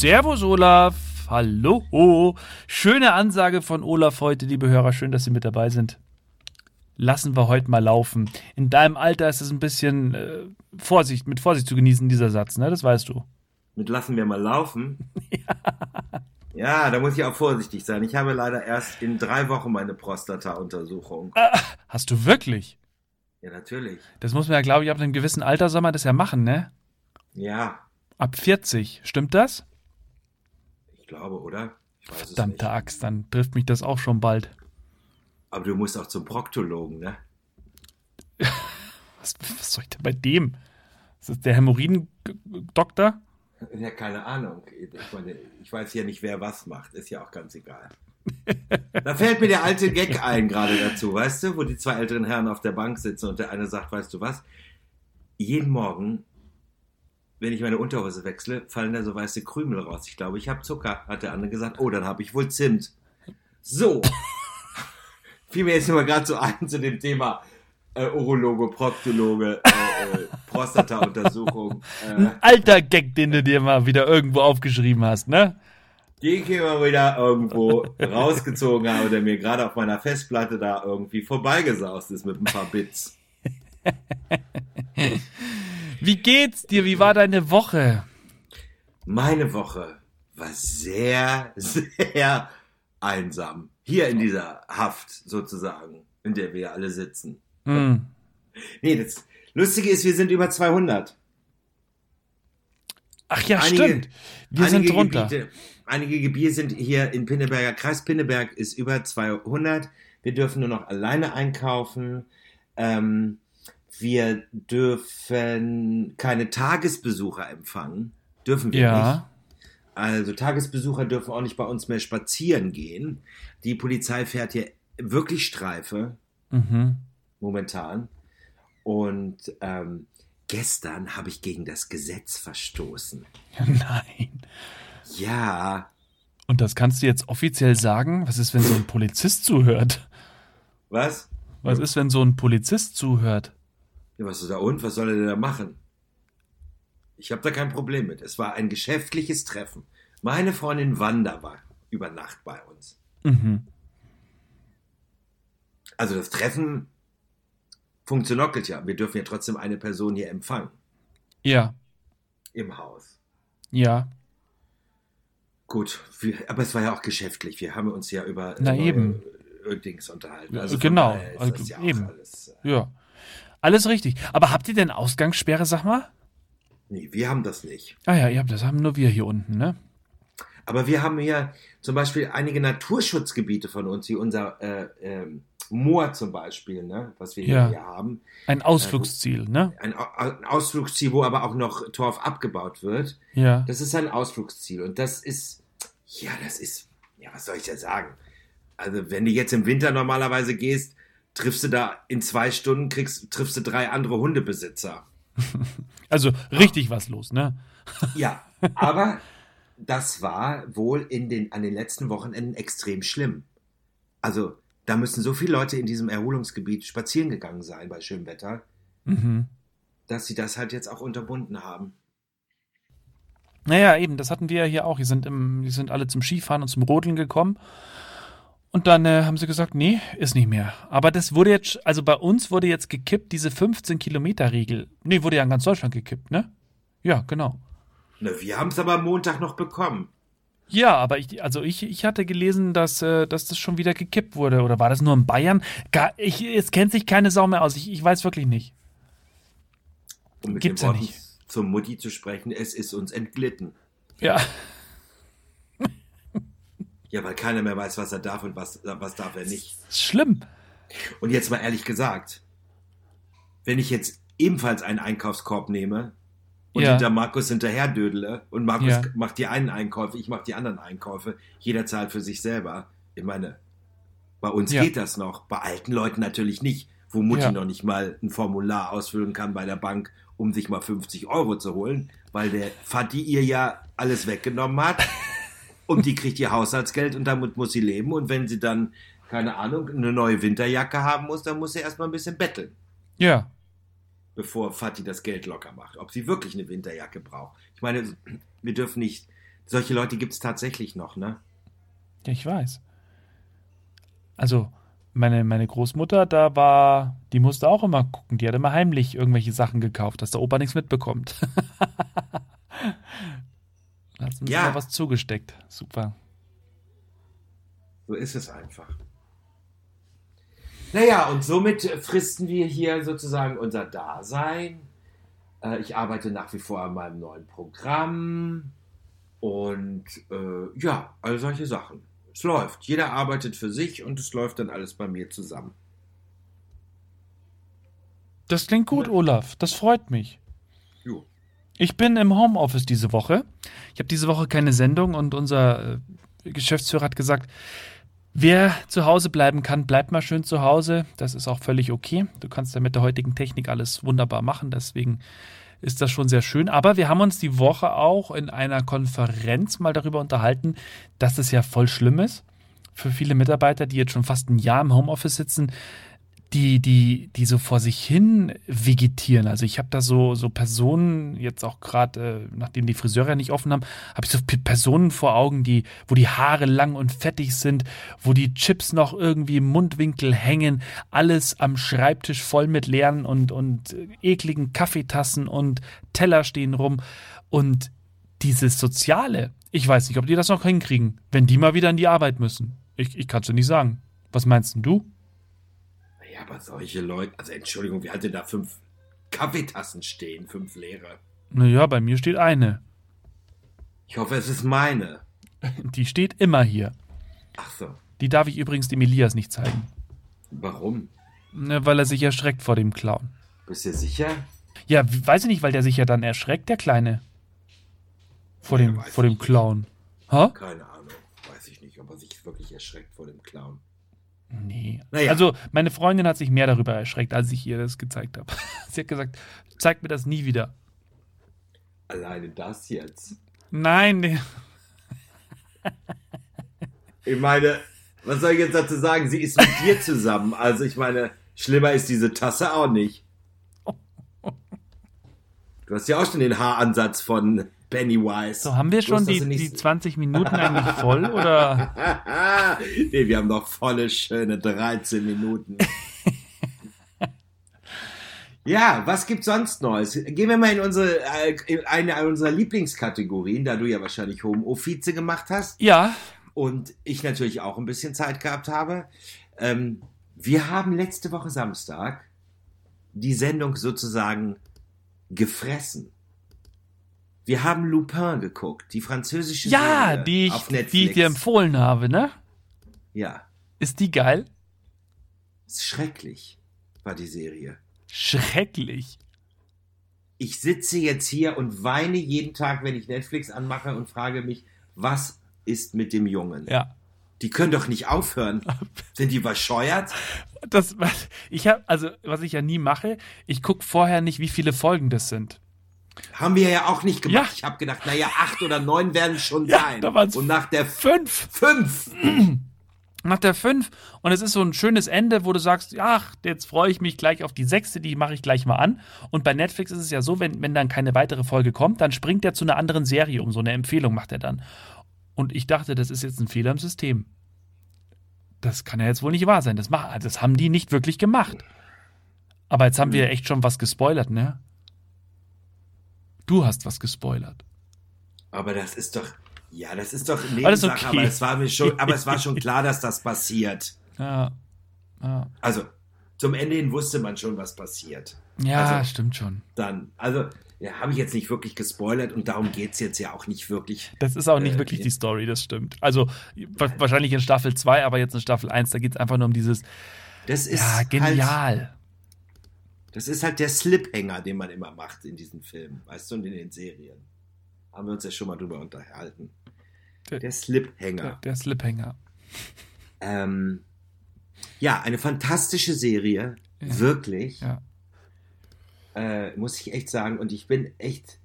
Servus Olaf. Hallo. Schöne Ansage von Olaf heute, liebe Hörer. Schön, dass Sie mit dabei sind. Lassen wir heute mal laufen. In deinem Alter ist es ein bisschen äh, Vorsicht, mit Vorsicht zu genießen, dieser Satz, ne? Das weißt du. Mit lassen wir mal laufen. ja. ja, da muss ich auch vorsichtig sein. Ich habe leider erst in drei Wochen meine Prostata-Untersuchung. Ah, hast du wirklich? Ja, natürlich. Das muss man ja, glaube ich, ab einem gewissen Alter soll man das ja machen, ne? Ja. Ab 40, stimmt das? Glaube, oder? Ich weiß Verdammte es. Axt, dann trifft mich das auch schon bald. Aber du musst auch zum Proktologen, ne? was, was soll ich denn bei dem? Ist das der Hämorrhoiden-Doktor? Ja, keine Ahnung. Ich, meine, ich weiß ja nicht, wer was macht. Ist ja auch ganz egal. da fällt mir der alte Gag ein gerade dazu, weißt du, wo die zwei älteren Herren auf der Bank sitzen und der eine sagt, weißt du was? Jeden Morgen, wenn ich meine Unterhose wechsle, fallen da so weiße Krümel raus. Ich glaube, ich habe Zucker, hat der andere gesagt. Oh, dann habe ich wohl Zimt. So. Fiel mir jetzt nur gerade so ein zu dem Thema äh, Urologe, Proktologe, äh, äh, Prostata-Untersuchung. Äh. Ein alter Gag, den du dir mal wieder irgendwo aufgeschrieben hast, ne? Den ich immer wieder irgendwo rausgezogen habe, der mir gerade auf meiner Festplatte da irgendwie vorbeigesaust ist mit ein paar Bits. Wie geht's dir? Wie war deine Woche? Meine Woche war sehr, sehr einsam. Hier in dieser Haft sozusagen, in der wir alle sitzen. Mm. Nee, das Lustige ist, wir sind über 200. Ach ja, einige, stimmt. Wir sind drunter. Gebiete, einige Gebiete sind hier in Pinneberger Kreis. Pinneberg ist über 200. Wir dürfen nur noch alleine einkaufen. Ähm, wir dürfen keine Tagesbesucher empfangen. Dürfen wir ja. nicht. Also Tagesbesucher dürfen auch nicht bei uns mehr spazieren gehen. Die Polizei fährt hier wirklich Streife. Mhm momentan. Und ähm, gestern habe ich gegen das Gesetz verstoßen. Nein. Ja. Und das kannst du jetzt offiziell sagen? Was ist, wenn so ein Polizist zuhört? Was? Was ist, wenn so ein Polizist zuhört? Ja, was ist da und? Was soll er denn da machen? Ich habe da kein Problem mit. Es war ein geschäftliches Treffen. Meine Freundin Wanda war über Nacht bei uns. Mhm. Also das Treffen funktioniert ja. Wir dürfen ja trotzdem eine Person hier empfangen. Ja. Im Haus. Ja. Gut, wir, aber es war ja auch geschäftlich. Wir haben uns ja über, Na, über eben. Dings unterhalten. Also genau, also ja eben. Alles, äh, ja. Alles richtig. Aber habt ihr denn Ausgangssperre, sag mal? Nee, wir haben das nicht. Ah ja, ihr habt das haben nur wir hier unten, ne? Aber wir haben hier zum Beispiel einige Naturschutzgebiete von uns, wie unser äh, ähm, Moor zum Beispiel, ne, was wir ja. hier haben. Ein Ausflugsziel, äh, ne? Ein, ein, Ausflugsziel, wo aber auch noch Torf abgebaut wird. Ja. Das ist ein Ausflugsziel. Und das ist, ja, das ist, ja, was soll ich da sagen? Also, wenn du jetzt im Winter normalerweise gehst, triffst du da in zwei Stunden, kriegst, triffst du drei andere Hundebesitzer. also richtig ja. was los, ne? ja, aber das war wohl in den, an den letzten Wochenenden extrem schlimm. Also da müssen so viele Leute in diesem Erholungsgebiet spazieren gegangen sein bei schönem Wetter, mhm. dass sie das halt jetzt auch unterbunden haben. Naja, eben, das hatten wir ja hier auch. Die sind, im, die sind alle zum Skifahren und zum Rodeln gekommen. Und dann äh, haben sie gesagt, nee, ist nicht mehr. Aber das wurde jetzt, also bei uns wurde jetzt gekippt, diese 15-Kilometer-Regel. Nee, wurde ja in ganz Deutschland gekippt, ne? Ja, genau. Na, wir haben es aber am Montag noch bekommen. Ja, aber ich, also ich, ich hatte gelesen, dass, äh, dass das schon wieder gekippt wurde. Oder war das nur in Bayern? Gar, ich, es kennt sich keine Sau mehr aus. Ich, ich weiß wirklich nicht. Um mit Gibt's den Worten ja nicht. zum Mutti zu sprechen, es ist uns entglitten. Ja. Ja, weil keiner mehr weiß, was er darf und was, was darf er nicht. Schlimm. Und jetzt mal ehrlich gesagt, wenn ich jetzt ebenfalls einen Einkaufskorb nehme, und ja. hinter Markus hinterher dödele und Markus ja. macht die einen Einkäufe, ich mache die anderen Einkäufe. Jeder zahlt für sich selber. Ich meine, bei uns ja. geht das noch, bei alten Leuten natürlich nicht, wo Mutti noch nicht mal ein Formular ausfüllen kann bei der Bank, um sich mal 50 Euro zu holen, weil der Vati ihr ja alles weggenommen hat und die kriegt ihr Haushaltsgeld und damit muss sie leben und wenn sie dann, keine Ahnung, eine neue Winterjacke haben muss, dann muss sie erstmal ein bisschen betteln. Ja bevor Fatih das Geld locker macht. Ob sie wirklich eine Winterjacke braucht. Ich meine, wir dürfen nicht. Solche Leute gibt es tatsächlich noch, ne? Ja, ich weiß. Also, meine, meine Großmutter, da war, die musste auch immer gucken. Die hat immer heimlich irgendwelche Sachen gekauft, dass der Opa nichts mitbekommt. hat uns Ja. was zugesteckt. Super. So ist es einfach. Naja, und somit fristen wir hier sozusagen unser Dasein. Äh, Ich arbeite nach wie vor an meinem neuen Programm. Und äh, ja, all solche Sachen. Es läuft. Jeder arbeitet für sich und es läuft dann alles bei mir zusammen. Das klingt gut. Olaf. Das freut mich. Jo. Ich bin im Homeoffice diese Woche. Ich habe diese Woche keine Sendung und unser äh, Geschäftsführer hat gesagt, wer zu Hause bleiben kann, bleibt mal schön zu Hause. Das ist auch völlig okay. Du kannst ja mit der heutigen Technik alles wunderbar machen. Deswegen ist das schon sehr schön. Aber wir haben uns die Woche auch in einer Konferenz mal darüber unterhalten, dass es ja voll schlimm ist für viele Mitarbeiter, die jetzt schon fast ein Jahr im Homeoffice sitzen, die, die, die so vor sich hin vegetieren. Also ich habe da so, so Personen, jetzt auch gerade, äh, nachdem die Friseure ja nicht offen haben, habe ich so Personen vor Augen, die, wo die Haare lang und fettig sind, wo die Chips noch irgendwie im Mundwinkel hängen, alles am Schreibtisch voll mit leeren und, und äh, ekligen Kaffeetassen und Teller stehen rum. Und dieses Soziale, ich weiß nicht, ob die das noch hinkriegen, wenn die mal wieder in die Arbeit müssen. Ich, ich kann es dir nicht sagen. Was meinst denn du? Aber solche Leute, also Entschuldigung, wir hatten da fünf Kaffeetassen stehen, fünf leere. Naja, bei mir steht eine. Ich hoffe, es ist meine. Die steht immer hier. Ach so, Die darf ich übrigens dem Elias nicht zeigen. warum? Ne, weil er sich erschreckt vor dem Clown. Bist du sicher? Ja, weiß ich nicht, weil der sich ja dann erschreckt, der Kleine. Vor Ja, dem, vor dem nicht. Clown. Ha? Keine Ahnung. Weiß ich nicht, ob er sich wirklich erschreckt vor dem Clown. Nee. Naja. Also, meine Freundin hat sich mehr darüber erschreckt, als ich ihr das gezeigt habe. Sie hat gesagt, zeig mir das nie wieder. Alleine das jetzt. Nein, nee. Ich meine, was soll ich jetzt dazu sagen? Sie ist mit dir zusammen. Also ich meine, schlimmer ist diese Tasse auch nicht. Du hast ja auch schon den Haaransatz von Pennywise. So, haben wir schon die, nicht- die 20 Minuten eigentlich voll oder? nee, wir haben noch volle, schöne 13 Minuten. ja, was gibt's sonst Neues? Gehen wir mal in unsere, äh, in eine unserer Lieblingskategorien, da du ja wahrscheinlich Home Office gemacht hast Ja, und ich natürlich auch ein bisschen Zeit gehabt habe. Ähm, wir haben letzte Woche Samstag die Sendung sozusagen gefressen. Wir haben Lupin geguckt, die französische ja, Serie die ich, auf die Netflix. ich dir empfohlen habe, ne? ja, Ist die geil? ist schrecklich war die Serie. Schrecklich. Ich sitze jetzt hier und weine jeden Tag, wenn ich Netflix anmache und frage mich, was ist mit dem Jungen? Ja. Die können doch nicht aufhören. Sind die überscheuert? Das, ich habe, also, was ich ja nie mache, ich gucke vorher nicht, wie viele Folgen das sind. Haben wir ja auch nicht gemacht. Ja. Ich habe gedacht, naja, acht oder neun werden es schon Ja, sein. da waren's und nach der Fünf! fünf, Nach der fünf und es ist so ein schönes Ende, wo du sagst, ach, jetzt freue ich mich gleich auf die sechste, die mache ich gleich mal an. Und bei Netflix ist es ja so, wenn, wenn dann keine weitere Folge kommt, dann springt er zu einer anderen Serie um. So eine Empfehlung macht er dann. Und ich dachte, das ist jetzt ein Fehler im System. Das kann ja jetzt wohl nicht wahr sein. Das, mach, das haben die nicht wirklich gemacht. Aber jetzt haben wir echt schon was gespoilert, ne? Du hast was gespoilert. aber das ist doch, ja, das ist doch Alles Nebensache, okay. aber es war mir schon, aber es war schon klar, dass das passiert. Ja. Ja, Also zum Ende hin wusste man schon, was passiert. ja Also- stimmt schon. Dann, also ja, habe ich jetzt nicht wirklich gespoilert und darum geht's jetzt ja auch nicht wirklich. Das ist auch nicht Äh, wirklich die Story, das stimmt. Also wa- wahrscheinlich in Staffel 2, aber jetzt in Staffel 1, da geht es einfach nur um dieses, Das ist ja, halt, genial. Das ist halt der Sliphänger, den man immer macht in diesen Filmen, weißt du, und in den Serien. Haben wir uns ja schon mal drüber unterhalten. Der- Der Sliphänger. Der, der Sliphänger. Ähm, ja, eine fantastische Serie, Ja. wirklich, Ja. äh, muss ich echt sagen. Und ich bin echt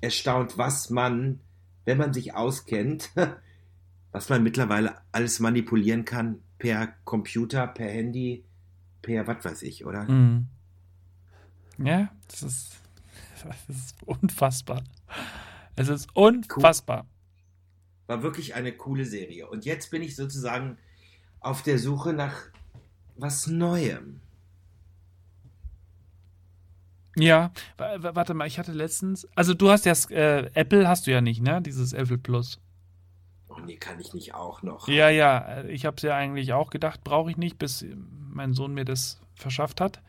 erstaunt, was man, wenn man sich auskennt, was man mittlerweile alles manipulieren kann per Computer, per Handy, per was weiß ich, oder? Mhm. Ja, das ist, das ist unfassbar. Es ist unfassbar. War wirklich eine coole Serie. Und jetzt bin ich sozusagen auf der Suche nach was Neuem. Ja, warte mal, ich hatte letztens, also du hast ja äh, Apple hast du ja nicht, ne? Dieses Apple Plus. Oh nee, kann ich nicht auch noch. Ja, ja, ich habe es ja eigentlich auch gedacht, brauche ich nicht, bis mein Sohn mir das verschafft hat.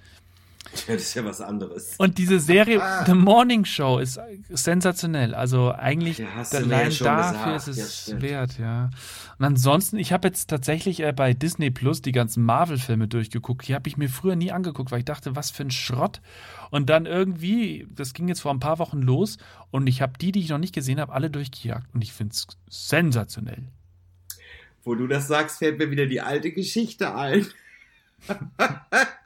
Ja, das ist ja was anderes. Und diese Serie ah. The Morning Show ist sensationell. Also eigentlich ja, allein ja dafür gesagt. ist es ja, wert, ja. Und ansonsten, ich habe jetzt tatsächlich äh, bei Disney Plus die ganzen Marvel-Filme durchgeguckt. Die habe ich mir früher nie angeguckt, weil ich dachte, was für ein Schrott. Und dann irgendwie, das ging jetzt vor ein paar Wochen los und ich habe die, die ich noch nicht gesehen habe, alle durchgejagt. Und ich finde es sensationell. Wo du das sagst, fällt mir wieder die alte Geschichte ein.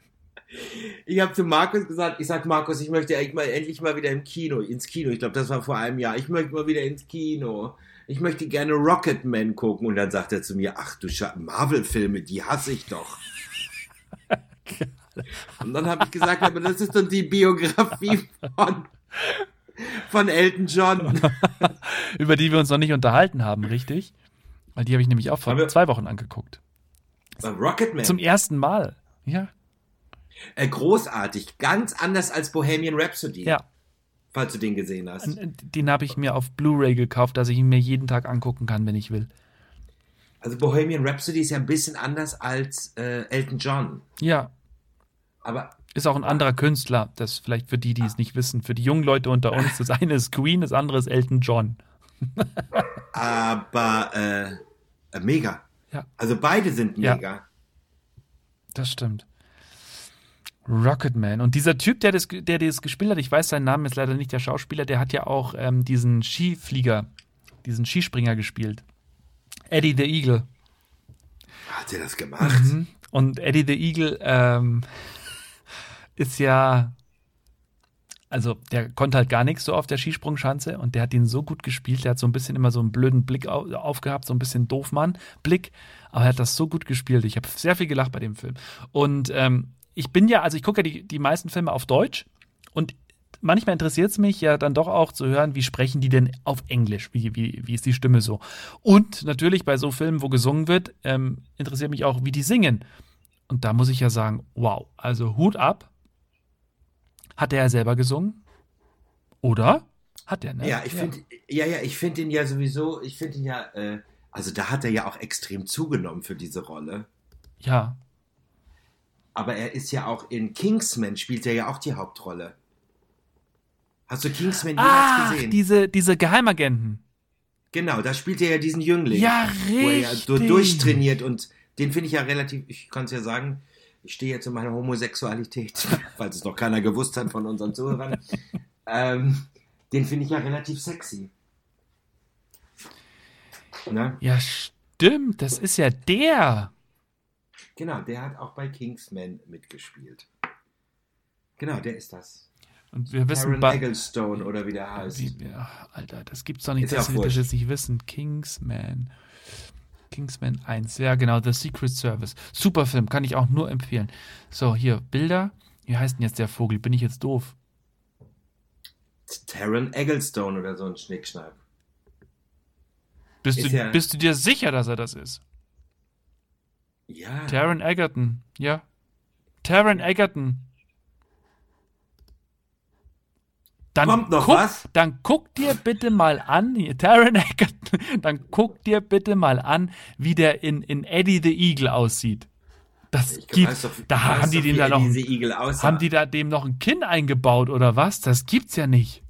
ich habe zu Markus gesagt, ich sag Markus, ich möchte eigentlich mal endlich mal wieder im Kino, ins Kino. Ich glaube, das war vor einem Jahr. Ich möchte mal wieder ins Kino. Ich möchte gerne Rocketman gucken. Und dann sagt er zu mir, ach du Marvel-Filme, die hasse ich doch. Und dann habe ich gesagt, aber das ist doch die Biografie von, von Elton John. Über die wir uns noch nicht unterhalten haben, richtig? Weil die habe ich nämlich auch vor zwei Wochen angeguckt. Rocketman? Zum ersten Mal, ja. Äh, großartig, ganz anders als Bohemian Rhapsody. Ja. Falls du den gesehen hast. Den habe ich mir auf Blu-ray gekauft, dass ich ihn mir jeden Tag angucken kann, wenn ich will. Also Bohemian Rhapsody ist ja ein bisschen anders als äh, Elton John. Ja. Aber ist auch ein anderer Künstler. Das vielleicht für die, die es nicht wissen. Für die jungen Leute unter uns. Das eine ist Queen, das andere ist Elton John. Aber äh, mega. Ja. Also beide sind mega. Ja. Das stimmt. Rocketman. Und dieser Typ, der das, der das gespielt hat, ich weiß seinen Namen ist leider nicht der Schauspieler, der hat ja auch ähm, diesen Skiflieger, diesen Skispringer gespielt. Eddie the Eagle. Hat er das gemacht? Mhm. Und Eddie the Eagle ähm, ist ja, also der konnte halt gar nichts so auf der Skisprungschanze und der hat ihn so gut gespielt, der hat so ein bisschen immer so einen blöden Blick auf, aufgehabt, so ein bisschen Doofmann-Blick, aber er hat das so gut gespielt. Ich habe sehr viel gelacht bei dem Film. Und ähm, ich bin ja, also ich gucke ja die, die meisten Filme auf Deutsch und manchmal interessiert es mich ja dann doch auch zu hören, wie sprechen die denn auf Englisch? Wie, wie, wie ist die Stimme so? Und natürlich bei so Filmen, wo gesungen wird, ähm, interessiert mich auch, wie die singen. Und da muss ich ja sagen, wow, also Hut ab. Hat er ja selber gesungen? Oder? Hat er, ne? Ja, ich finde, ja, ja, ich finde ihn ja sowieso, ich finde ihn ja, äh, also da hat er ja auch extrem zugenommen für diese Rolle. Ja aber er ist ja auch in Kingsman, spielt er ja auch die Hauptrolle. Hast du Kingsman jemals ah, gesehen? Diese, diese Geheimagenten. Genau, da spielt er ja diesen Jüngling. Ja, richtig. Wo er ja so durchtrainiert und den finde ich ja relativ, ich kann es ja sagen, ich stehe ja zu meiner Homosexualität, falls es noch keiner gewusst hat von unseren Zuhörern. ähm, den finde ich ja relativ sexy. Na? Ja, stimmt, das ist ja der. Genau, der hat auch bei Kingsman mitgespielt. Genau, der ist das. Und wir wissen Aaron Egglestone oder wie der heißt. Wie, ja, Alter, das gibt's doch nicht, ist dass wir das jetzt nicht wissen. Kingsman. Kingsman 1. Ja, genau, The Secret Service. Super Film, kann ich auch nur empfehlen. So, hier, Bilder. Wie heißt denn jetzt der Vogel? Bin ich jetzt doof? Taron Egglestone oder so ein Schnickschnack. Bist, du, ja bist du dir sicher, dass er das ist? Ja. Taron Egerton, ja. Taron Egerton. Dann Kommt noch guck, was? Dann guck dir bitte mal an, Taron Egerton, dann guck dir bitte mal an, wie der in, in Eddie the Eagle aussieht. Das ich gibt, doch, da haben die dem da noch, haben die da dem noch ein Kinn eingebaut oder was? Das gibt's ja nicht.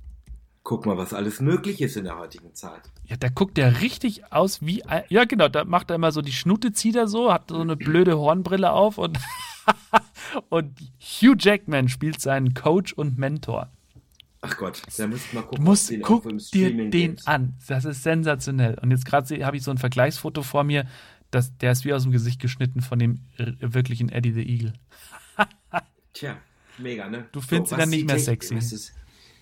Guck mal, was alles möglich ist in der heutigen Zeit. Ja, da guckt der richtig aus wie. Ja, genau, da macht er immer so die Schnute, zieht er so, hat so eine blöde Hornbrille auf und, und Hugh Jackman spielt seinen Coach und Mentor. Ach Gott, da müsst mal gucken. Muss, guck dir den an. Das ist sensationell. Und jetzt gerade habe ich so ein Vergleichsfoto vor mir, das, der ist wie aus dem Gesicht geschnitten von dem wirklichen Eddie the Eagle. Tja, mega, ne? Du findest so, ihn dann nicht mehr sexy. Was, ist,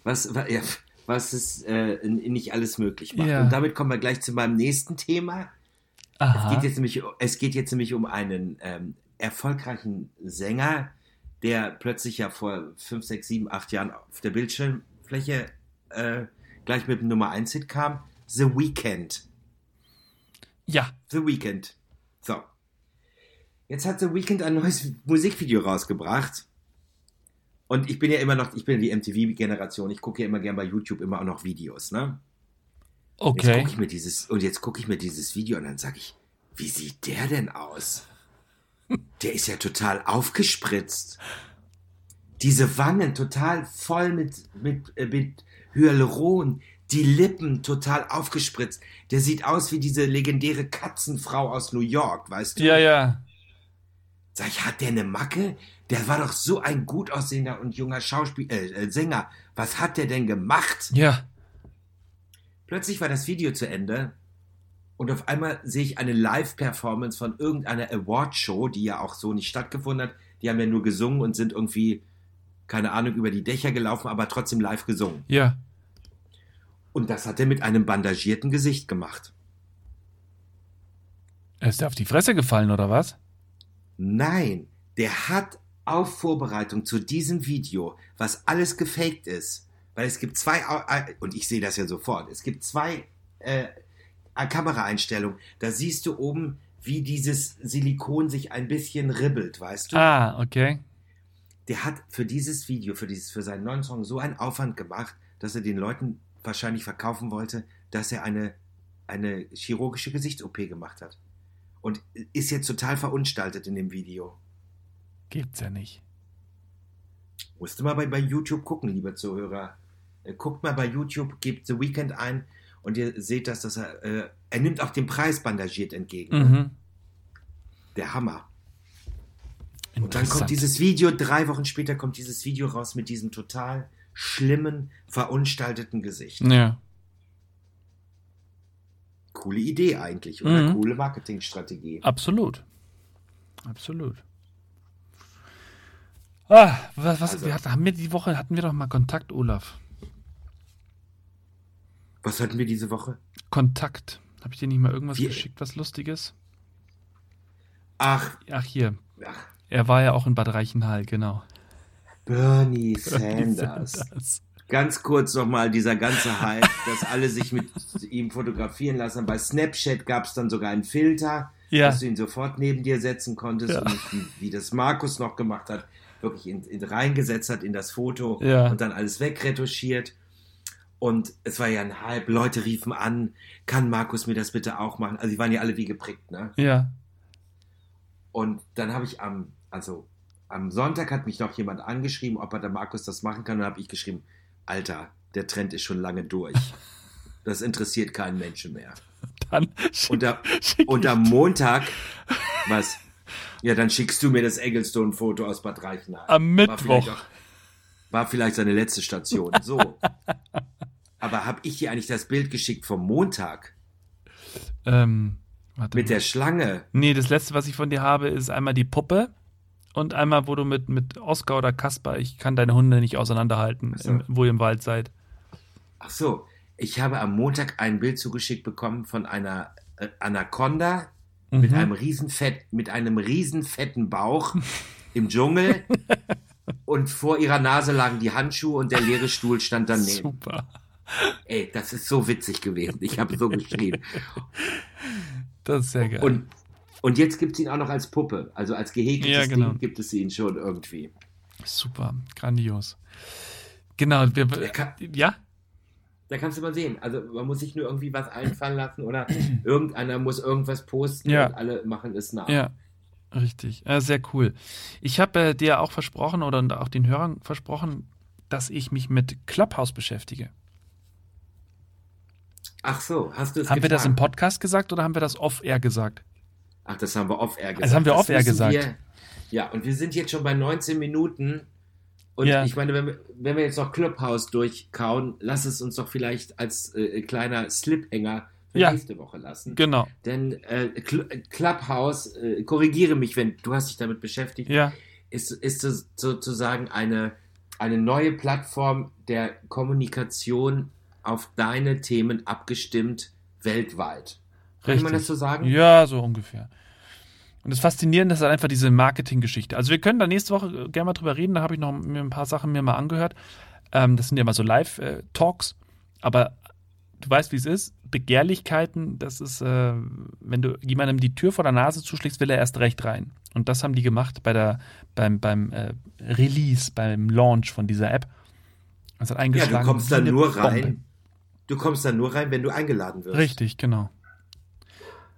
was, was ja, was es äh, nicht alles möglich macht. Ja. Und damit kommen wir gleich zu meinem nächsten Thema. Es geht, jetzt nämlich, es geht jetzt nämlich um einen ähm, erfolgreichen Sänger, der plötzlich ja vor 5, 6, 7, 8 Jahren auf der Bildschirmfläche äh, gleich mit dem Nummer 1 Hit kam? The Weeknd. Ja. The Weeknd. So. Jetzt hat The Weeknd ein neues Musikvideo rausgebracht. Und ich bin ja immer noch, ich bin ja die MTV-Generation. Ich gucke ja immer gern bei YouTube immer auch noch Videos, ne? Jetzt Okay. gucke ich mir dieses, und jetzt gucke ich mir dieses Video und dann sage ich, wie sieht der denn aus? Der ist ja total aufgespritzt. Diese Wangen total voll mit, mit, äh, mit Hyaluron. Die Lippen total aufgespritzt. Der sieht aus wie diese legendäre Katzenfrau aus New York, weißt du? Ja, ja. Sag ich, hat der eine Macke? Der war doch so ein gut aussehender und junger Schauspieler, äh, äh, Sänger. Was hat der denn gemacht? Ja. Plötzlich war das Video zu Ende und auf einmal sehe ich eine Live-Performance von irgendeiner Award-Show, die ja auch so nicht stattgefunden hat. Die haben ja nur gesungen und sind irgendwie, keine Ahnung, über die Dächer gelaufen, aber trotzdem live gesungen. Ja. Und das hat er mit einem bandagierten Gesicht gemacht. Ist der auf die Fresse gefallen, oder was? Nein, der hat auf Vorbereitung zu diesem Video, was alles gefaked ist, weil es gibt zwei, und ich sehe das ja sofort, es gibt zwei äh, Kameraeinstellungen, da siehst du oben, wie dieses Silikon sich ein bisschen ribbelt, weißt du? Ah, okay. Der hat für dieses Video, für, dieses, für seinen neuen Song so einen Aufwand gemacht, dass er den Leuten wahrscheinlich verkaufen wollte, dass er eine, eine chirurgische Gesichts-OP gemacht hat. Und ist jetzt total verunstaltet in dem Video. Gibt's ja nicht. Musst du mal bei, bei YouTube gucken, liebe Zuhörer. Äh, Guckt mal bei YouTube, gebt The Weekend ein und ihr seht das, dass er, äh, er nimmt auch den Preis bandagiert entgegen. Mhm. Der Hammer. Und dann kommt dieses Video, drei Wochen später kommt dieses Video raus mit diesem total schlimmen, verunstalteten Gesicht. Ja. Coole Idee eigentlich, oder? Mhm. Coole Marketingstrategie. Absolut. Absolut. Ah, was, was Also- wir hatten, haben wir die Woche, hatten wir doch mal Kontakt, Olaf. Was hatten wir diese Woche? Kontakt. Habe ich dir nicht mal irgendwas Wie- geschickt, was Lustiges? Ach, Ach, hier. ach Er war ja auch in Bad Reichenhall, genau. Bernie Sanders. Sanders. Ganz kurz nochmal dieser ganze Hype, dass alle sich mit ihm fotografieren lassen. Bei Snapchat gab es dann sogar einen Filter, Ja. dass du ihn sofort neben dir setzen konntest Ja. und wie, wie das Markus noch gemacht hat, wirklich in, in, reingesetzt hat in das Foto Ja. und dann alles wegretuschiert. Und es war ja ein Hype, Leute riefen an, kann Markus mir das bitte auch machen? Also die waren ja alle wie geprickt, ne? Ja. Und dann habe ich am, also am Sonntag hat mich noch jemand angeschrieben, ob er der Markus das machen kann. Und habe ich geschrieben, Alter, der Trend ist schon lange durch. Das interessiert keinen Menschen mehr. Dann Und, da, schick und am Montag, was? Ja, dann schickst du mir das Egglestone-Foto aus Bad Reichenhall. Am War Mittwoch. vielleicht, auch, war vielleicht seine letzte Station. So. Aber habe ich dir eigentlich das Bild geschickt vom Montag Ähm, warte mit mal. der Schlange? Nee, das letzte, was ich von dir habe, ist einmal die Puppe und einmal, wo du mit, mit Oskar oder Kasper, ich kann deine Hunde nicht auseinanderhalten, so. im, wo ihr im Wald seid. Ach so, ich habe am Montag ein Bild zugeschickt bekommen von einer äh, Anaconda mit Mhm. einem riesenfett, mit einem riesenfetten Bauch im Dschungel und vor ihrer Nase lagen die Handschuhe und der leere Stuhl stand daneben. Super. Ey, das ist so witzig gewesen. Ich habe so geschrien. Das ist sehr geil. Und, und jetzt gibt es ihn auch noch als Puppe. Also als gehäkeltes Ja, genau. Ding gibt es ihn schon irgendwie. Super, grandios. Genau, wir, kann- ja? Da kannst du mal sehen. Also man muss sich nur irgendwie was einfallen lassen oder irgendeiner muss irgendwas posten Ja. und alle machen es nach. Ja, richtig. Äh, sehr cool. Ich habe äh, dir auch versprochen oder auch den Hörern versprochen, dass ich mich mit Clubhouse beschäftige. Ach so, hast du es haben wir das im getan? Podcast gesagt oder haben wir das off-air gesagt? Ach, das haben wir off-air gesagt. Das haben wir off-air gesagt. Wir, ja, und wir sind jetzt schon bei 19 Minuten. Und Ja. ich meine, wenn wir, wenn wir jetzt noch Clubhouse durchkauen, lass es uns doch vielleicht als äh, kleiner Slip-Hänger für Ja. nächste Woche lassen. Genau. Denn äh, Cl Clubhouse, äh, korrigiere mich, wenn du hast dich damit beschäftigt, Ja, ist, ist es sozusagen eine, eine neue Plattform der Kommunikation auf deine Themen abgestimmt weltweit. Kann man das richtig. so sagen? Ja, so ungefähr. Und das Faszinierende ist halt einfach diese Marketinggeschichte. Also wir können da nächste Woche äh, gerne mal drüber reden, da habe ich noch mir ein paar Sachen mir mal angehört. Ähm, das sind ja mal so Live-Talks, aber du weißt, wie es ist. Begehrlichkeiten, das ist, äh, wenn du jemandem die Tür vor der Nase zuschlägst, will er erst recht rein. Und das haben die gemacht bei der, beim, beim äh, Release, beim Launch von dieser App. Das hat eingeschlagen. Ja, du kommst dann nur rein. Bombe. Du kommst dann nur rein, wenn du eingeladen wirst. Richtig, genau.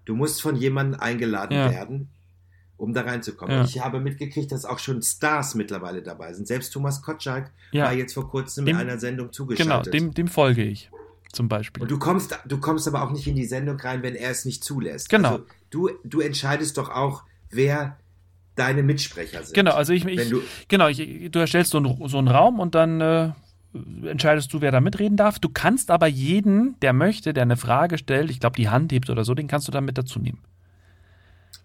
Du musst von jemandem eingeladen ja. werden, um da reinzukommen. Ja. Ich habe mitgekriegt, dass auch schon Stars mittlerweile dabei sind. Selbst Thomas Kotschak ja. war jetzt vor kurzem dem, in einer Sendung zugeschaltet. Genau, dem, dem folge ich zum Beispiel. Und du kommst, du kommst aber auch nicht in die Sendung rein, wenn er es nicht zulässt. Genau. Also, du, du entscheidest doch auch, wer deine Mitsprecher sind. Genau, also ich, ich du, genau, ich, du erstellst so einen, so einen Raum und dann äh, entscheidest du, wer da mitreden darf. Du kannst aber jeden, der möchte, der eine Frage stellt, ich glaube, die Hand hebt oder so, den kannst du dann mit dazu nehmen.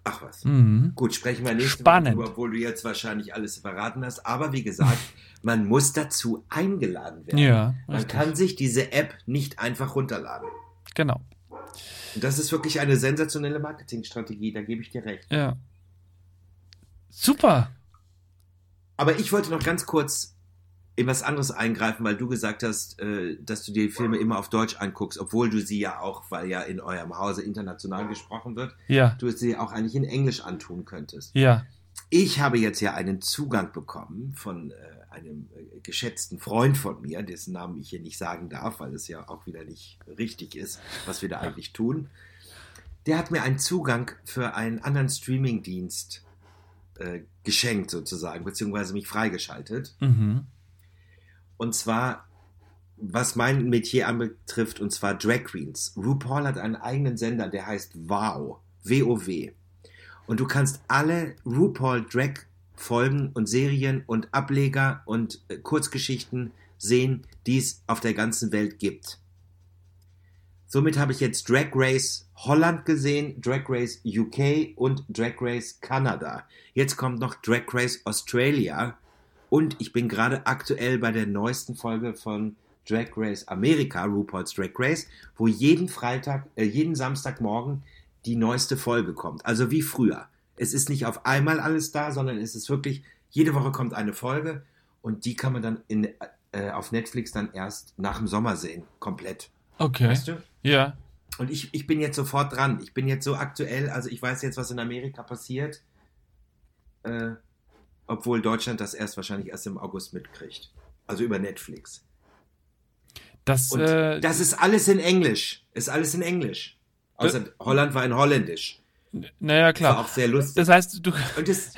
Ach was. Mhm. Gut, sprechen wir nächstes Spannend. Mal, obwohl du jetzt wahrscheinlich alles verraten hast. Aber wie gesagt, man muss dazu eingeladen werden. Ja, man richtig. kann sich diese App nicht einfach runterladen. Genau. Und das ist wirklich eine sensationelle Marketingstrategie, da gebe ich dir recht. Ja. Super. Aber ich wollte noch ganz kurz in was anderes eingreifen, weil du gesagt hast, äh, dass du die Filme immer auf Deutsch anguckst, obwohl du sie ja auch, weil ja in eurem Hause international gesprochen wird, ja. du sie auch eigentlich in Englisch antun könntest. Ja. Ich habe jetzt ja einen Zugang bekommen von äh, einem äh, geschätzten Freund von mir, dessen Namen ich hier nicht sagen darf, weil es ja auch wieder nicht richtig ist, was wir da eigentlich tun. Der hat mir einen Zugang für einen anderen Streamingdienst äh, geschenkt sozusagen, beziehungsweise mich freigeschaltet. Mhm. Und zwar, was mein Metier anbetrifft, und zwar Drag Queens. RuPaul hat einen eigenen Sender, der heißt WOW. W-O-W. Und du kannst alle RuPaul Drag Folgen und Serien und Ableger und äh, Kurzgeschichten sehen, die es auf der ganzen Welt gibt. Somit habe ich jetzt Drag Race Holland gesehen, Drag Race UK und Drag Race Kanada. Jetzt kommt noch Drag Race Australia und ich bin gerade aktuell bei der neuesten Folge von Drag Race Amerika, RuPaul's Drag Race, wo jeden Freitag, äh, jeden Samstagmorgen die neueste Folge kommt. Also wie früher. Es ist nicht auf einmal alles da, sondern es ist wirklich, jede Woche kommt eine Folge und die kann man dann in, äh, auf Netflix dann erst nach dem Sommer sehen. Komplett. Okay. Weißt du? Ja. Und ich, ich bin jetzt sofort dran. Ich bin jetzt so aktuell, also ich weiß jetzt, was in Amerika passiert. Äh, obwohl Deutschland das erst wahrscheinlich erst im August mitkriegt. Also über Netflix. Das, Und äh, das ist alles in Englisch. Ist alles in Englisch. Außer äh, Holland war in Holländisch. Naja, klar. Das war auch sehr lustig. Das heißt, du. Und das,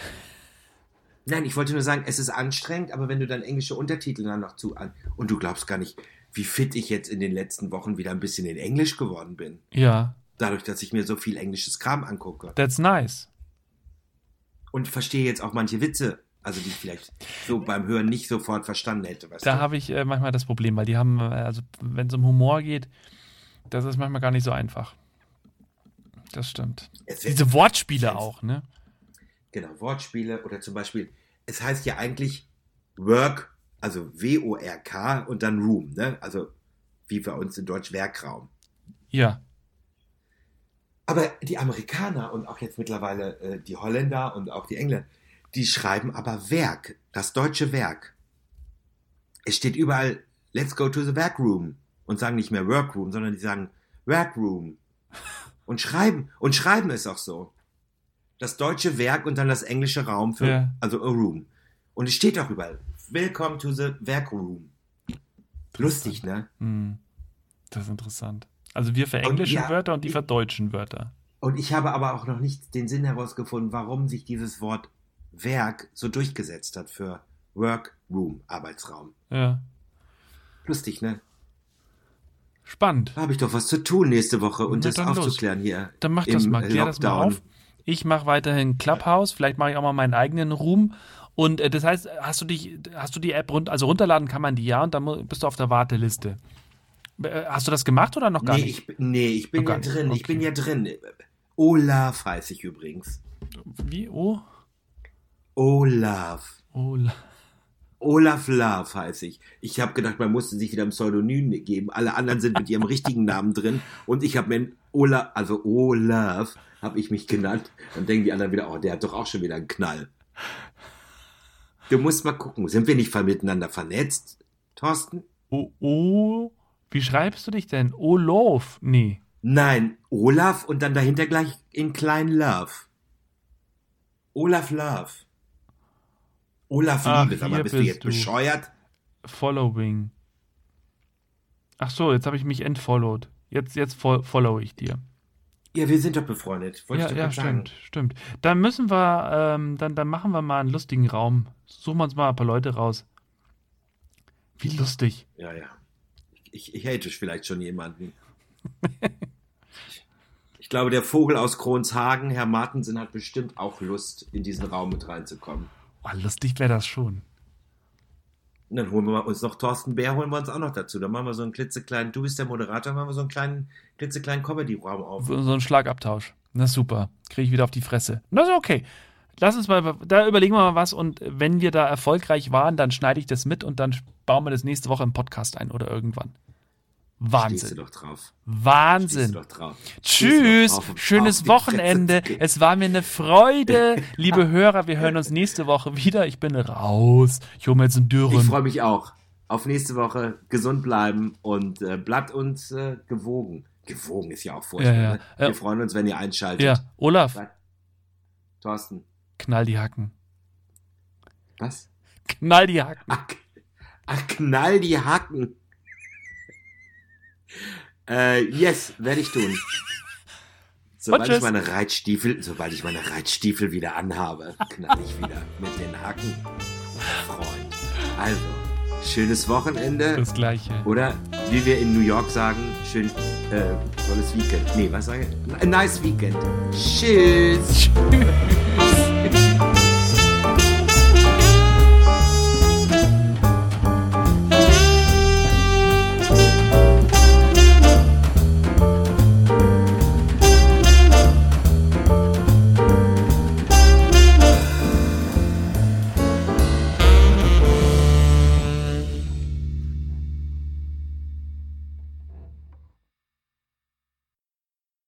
nein, ich wollte nur sagen, es ist anstrengend, aber wenn du dann englische Untertitel dann noch zu an. Und du glaubst gar nicht, wie fit ich jetzt in den letzten Wochen wieder ein bisschen in Englisch geworden bin. Ja. Dadurch, dass ich mir so viel englisches Kram angucke. That's nice und verstehe jetzt auch manche Witze, also die ich vielleicht so beim Hören nicht sofort verstanden hätte. da habe ich äh, manchmal das Problem, weil die haben, äh, also wenn es um Humor geht, das ist manchmal gar nicht so einfach. Das stimmt. Diese Wortspiele auch, ne? Genau, Wortspiele oder zum Beispiel, es heißt ja eigentlich Work, also W-O-R-K und dann Room, ne? Also wie bei uns in Deutsch Werkraum. Ja. Aber die Amerikaner und auch jetzt mittlerweile äh, die Holländer und auch die Engländer, die schreiben aber Werk, das deutsche Werk. Es steht überall, let's go to the Workroom und sagen nicht mehr Workroom, sondern die sagen Workroom und schreiben und schreiben es auch so. Das deutsche Werk und dann das englische Raum für, ja. also a room. Und es steht auch überall, Welcome to the Workroom. Lustig, ne? Hm. Das ist interessant. Also wir verenglischen ja, Wörter und die verdeutschen Wörter. Und ich habe aber auch noch nicht den Sinn herausgefunden, warum sich dieses Wort Werk so durchgesetzt hat für Workroom, Arbeitsraum. Ja. Lustig, ne? Spannend. Da habe ich doch was zu tun nächste Woche und das aufzuklären los. hier. Dann mach das mal, klär das mal auf. Ich mache weiterhin Clubhouse, vielleicht mache ich auch mal meinen eigenen Room. Und äh, das heißt, hast du dich, hast du die App rund, also runterladen kann man die ja und dann bist du auf der Warteliste. Äh, hast du das gemacht oder noch gar nee, nicht? Ich, nee, ich bin ja drin. Okay. Ich bin ja drin. Olaf heiße ich übrigens. Wie? Oh? Olaf. Olaf. Olaf Love heiße ich. Ich habe gedacht, man musste sich wieder ein Pseudonym geben. Alle anderen sind mit ihrem richtigen Namen drin. Und ich habe mir Olaf, also Olaf, habe ich mich genannt. Dann denken die anderen wieder, oh, der hat doch auch schon wieder einen Knall. Du musst mal gucken, sind wir nicht miteinander vernetzt, Thorsten? Oh, oh, wie schreibst du dich denn? Olaf? Nee. Nein, Olaf und dann dahinter gleich in klein Love. Olaf Love. Olaf Ach, Liebe, sag mal, hier bist du bist jetzt du. bescheuert? Following. Ach so, jetzt habe ich mich entfollowed. Jetzt, jetzt fo follow ich dir. Ja, wir sind doch befreundet. Wollte Ja, ich doch ja, gerade sagen. stimmt, stimmt. Dann müssen wir, ähm, dann, dann machen wir mal einen lustigen Raum. Suchen wir uns mal ein paar Leute raus. Wie lustig. Ja, ja. Ich, ich hate vielleicht schon jemanden. ich glaube, der Vogel aus Kronshagen, Herr Martensen, hat bestimmt auch Lust, in diesen Raum mit reinzukommen. Oh, lustig wäre das schon. Und dann holen wir uns noch Thorsten Bär, holen wir uns auch noch dazu. Dann machen wir so einen klitzekleinen, du bist der Moderator, machen wir so einen kleinen, klitzekleinen Comedy-Raum auf. So, so ein Schlagabtausch. Na super. Kriege ich wieder auf die Fresse. Na ist okay. Lass uns mal, da überlegen wir mal was und wenn wir da erfolgreich waren, dann schneide ich das mit und dann bauen wir das nächste Woche im Podcast ein oder irgendwann. Wahnsinn. Wahnsinn. Tschüss, drauf, auf schönes Wochenende. Es war mir eine Freude, liebe Hörer. Wir hören uns nächste Woche wieder. Ich bin raus. Ich hole mir jetzt einen Ich Dürren. freue mich auch. Auf nächste Woche gesund bleiben und äh, bleibt uns äh, gewogen. Gewogen ist ja auch furchtbar. Ja, ja. Ne? Wir Ja. freuen uns, wenn ihr einschaltet. Ja, Olaf, Thorsten, knall die Hacken. was? Knall die Hacken. Ach, ach knall die Hacken. Äh, yes, werde ich tun. Sobald ich meine Reitstiefel, sobald ich meine Reitstiefel wieder anhabe, knall ich wieder mit den Hacken. Freund. Also, schönes Wochenende. Das gleiche. Oder wie wir in New York sagen, schön äh, tolles Weekend. Nee, was sage ich? Nice Weekend. Tschüss. Tschüss.